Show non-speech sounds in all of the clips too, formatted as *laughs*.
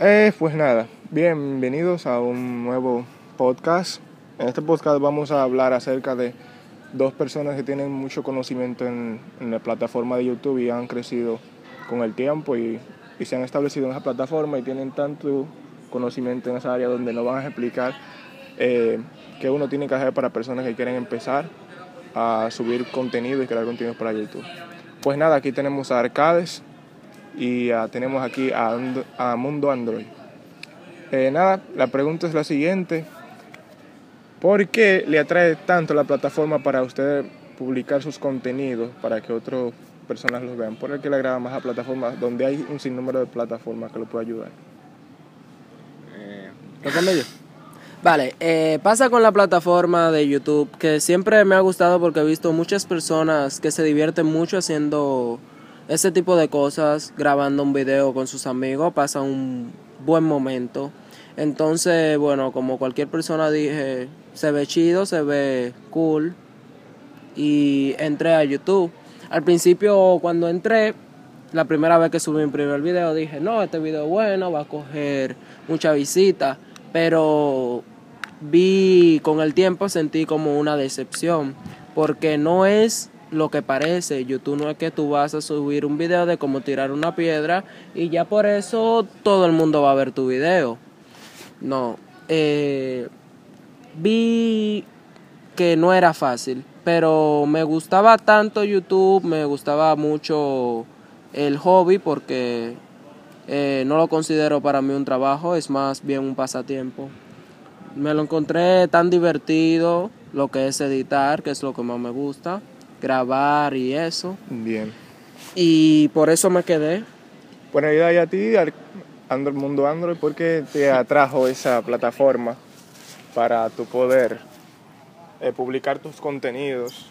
Eh, pues nada, bienvenidos a un nuevo podcast. En este podcast vamos a hablar acerca de dos personas que tienen mucho conocimiento en, la plataforma de YouTube y han crecido con el tiempo y, y se han establecido en esa plataforma y tienen tanto conocimiento en esa área donde nos van a explicar eh, qué uno tiene que hacer para personas que quieren empezar a subir contenido y crear contenido para YouTube. Pues nada, aquí tenemos a Arcades y ah, tenemos aquí a, And- a Mundo Android. Eh, nada, la pregunta es la siguiente. ¿Por qué le atrae tanto la plataforma para usted publicar sus contenidos para que otras personas los vean? ¿Por qué le agrada más a plataformas donde hay un sinnúmero de plataformas que lo puede ayudar? ¿Respondo yo? Vale, eh, pasa con la plataforma de YouTube que siempre me ha gustado porque he visto muchas personas que se divierten mucho haciendo ese tipo de cosas, grabando un video con sus amigos, pasa un buen momento. Entonces, bueno, como cualquier persona dije, se ve chido, se ve cool y entré a YouTube. Al principio cuando entré, la primera vez que subí mi primer video dije, no, este video es bueno, va a coger mucha visita, pero vi con el tiempo sentí como una decepción, porque no es lo que parece, YouTube no es que tú vas a subir un video de cómo tirar una piedra y ya por eso todo el mundo va a ver tu video. No, eh, vi que no era fácil, pero me gustaba tanto YouTube, me gustaba mucho el hobby porque eh, no lo considero para mí un trabajo, es más bien un pasatiempo. Me lo encontré tan divertido, lo que es editar, que es lo que más me gusta, grabar y eso. Bien. Y por eso me quedé. Bueno, y a ti, al Android, Mundo Android, ¿por qué te atrajo esa plataforma para tu poder eh, publicar tus contenidos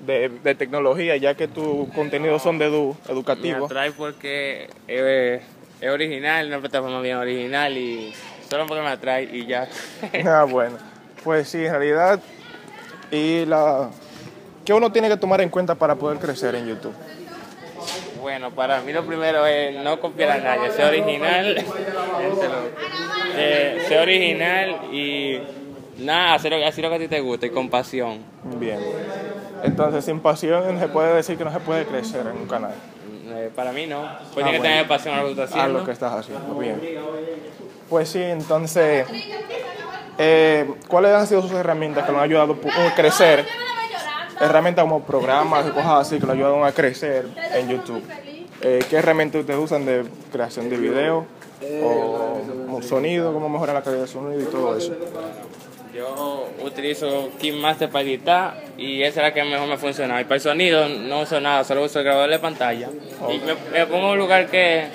de, de tecnología, ya que tus contenidos son de edu, Me educativos? atrae porque es, es original, una plataforma bien original y solo porque me atrae y ya. Ah, bueno. Pues sí, en realidad, y la... ¿qué uno tiene que tomar en cuenta para poder crecer en YouTube? bueno, para mí lo primero es no copiar a nadie, ser original, eh, ser original y nada, hacer, lo- hacer lo que a ti te gusta y con pasión. Bien. Entonces, sin pasión se puede decir que no se puede crecer en un canal. Eh, para mí no, pues Ah, tienes que tener pasión a lo que estás a haciendo. lo que estás haciendo. Bien. Pues sí, entonces, eh, ¿cuáles han sido sus herramientas que lo han ayudado a crecer? Herramientas como programas y cosas así que lo ayudan a crecer en YouTube. Eh, ¿Qué herramientas ustedes usan de creación de video? O sonido, cómo mejorar la calidad de sonido y todo eso. Yo utilizo KeyMaster para editar y esa es la que mejor me funciona. Y para el sonido no uso nada, solo uso el grabador de pantalla. Y me, me pongo en un lugar que,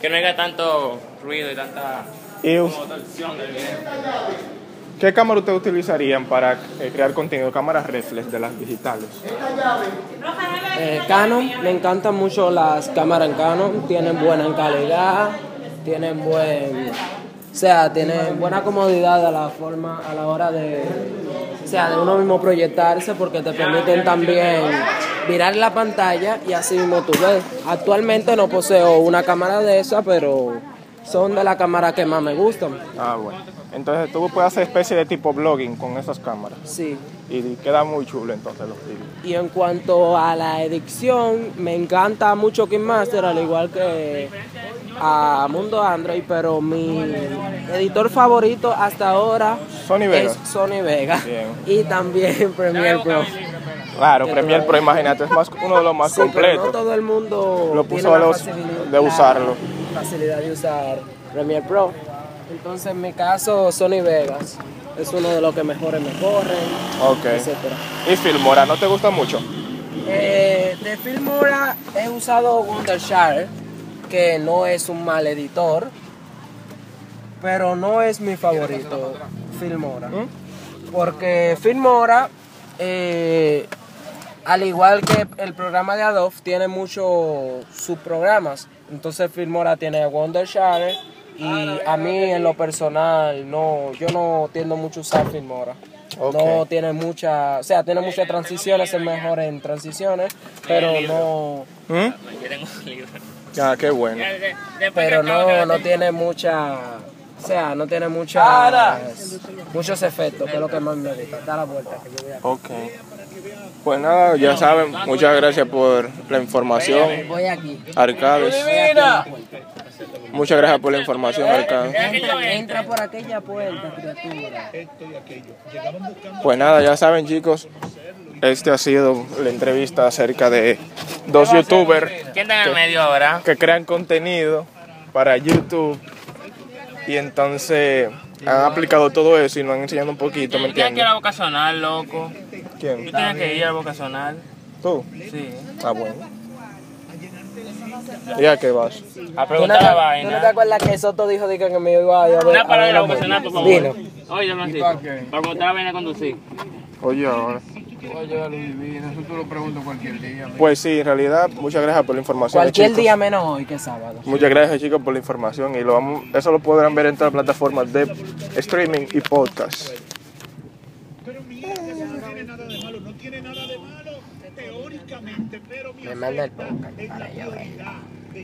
que no haya tanto ruido y tanta ¿Y como. Qué cámara ustedes utilizarían para eh, crear contenido? Cámaras reflex de las digitales. Eh, Canon, me encantan mucho las cámaras en Canon, tienen buena calidad, tienen buen, o sea, tienen buena comodidad a la forma, a la hora de, o sea, de uno mismo proyectarse porque te permiten también mirar la pantalla y así mismo tú ves. Actualmente no poseo una cámara de esa, pero son de las cámaras que más me gustan. Ah, bueno. Entonces tú puedes hacer especie de tipo blogging con esas cámaras. Sí. Y queda muy chulo entonces los vídeos. Y en cuanto a la edición, me encanta mucho KineMaster, al igual que a Mundo Android, pero mi editor favorito hasta ahora Sony Vega. es Sony Vega Bien. *laughs* y también Premiere Pro. Claro, Premiere Pro, imagínate, es más, uno de los más Sí, pero no completos. todo el mundo Lo puso a los- de usarlo. la facilidad de usar Premiere Pro. Entonces, en mi caso, Sony Vegas es uno de los que mejores me corren, etcétera. ¿Y Filmora no te gusta mucho? Eh, de Filmora he usado Wondershare, que no es un mal editor, pero no es mi favorito, Filmora. Porque Filmora, eh, al igual que el programa de Adobe, tiene muchos subprogramas. Entonces Filmora tiene Wondershare y a mí en lo personal no, yo no tiendo mucho a usar Filmora. No tiene mucha, o sea, tiene muchas transiciones, es mejor en transiciones, pero no, ¿Mm? Libro. Ya, qué bueno. Pero no, no tiene mucha, o sea, no tiene mucha, muchos efectos, que es lo que más me gusta. Da la vuelta que yo voy a... Ok. Pues nada, ya saben, muchas gracias por la información, Voy aquí. Arcades. Muchas gracias por la información, Arcades. Entra, por aquella puerta, criatura. Pues nada, ya saben chicos, este ha sido la entrevista acerca de dos youtubers ¿Quién está en el medio ahora? que crean contenido para YouTube y entonces han aplicado todo eso y nos han enseñado un poquito, ¿me Tienes que ir a vocacional, loco. ¿Quién? Tienes que ir a la vocacional. ¿Tú? Sí. Ah, bueno. ¿Ya qué vas? A ¿Tú no, preguntar te, la tú no te vaina. acuerdas que Soto dijo de que me iba a a ver? Una a palabra la vocacional, por favor. Vino. Oye, Francisco. Para preguntar la vaina de conducir. Oye, ahora. Oye, Luis eso tú lo pregunto cualquier día. Pues sí, en realidad, muchas gracias por la información. Cualquier chicos. día menos hoy que sábado. Muchas gracias chicos por la información y lo vamos, eso lo podrán ver en todas las plataformas de streaming y podcast. Me manda el podcast para ella,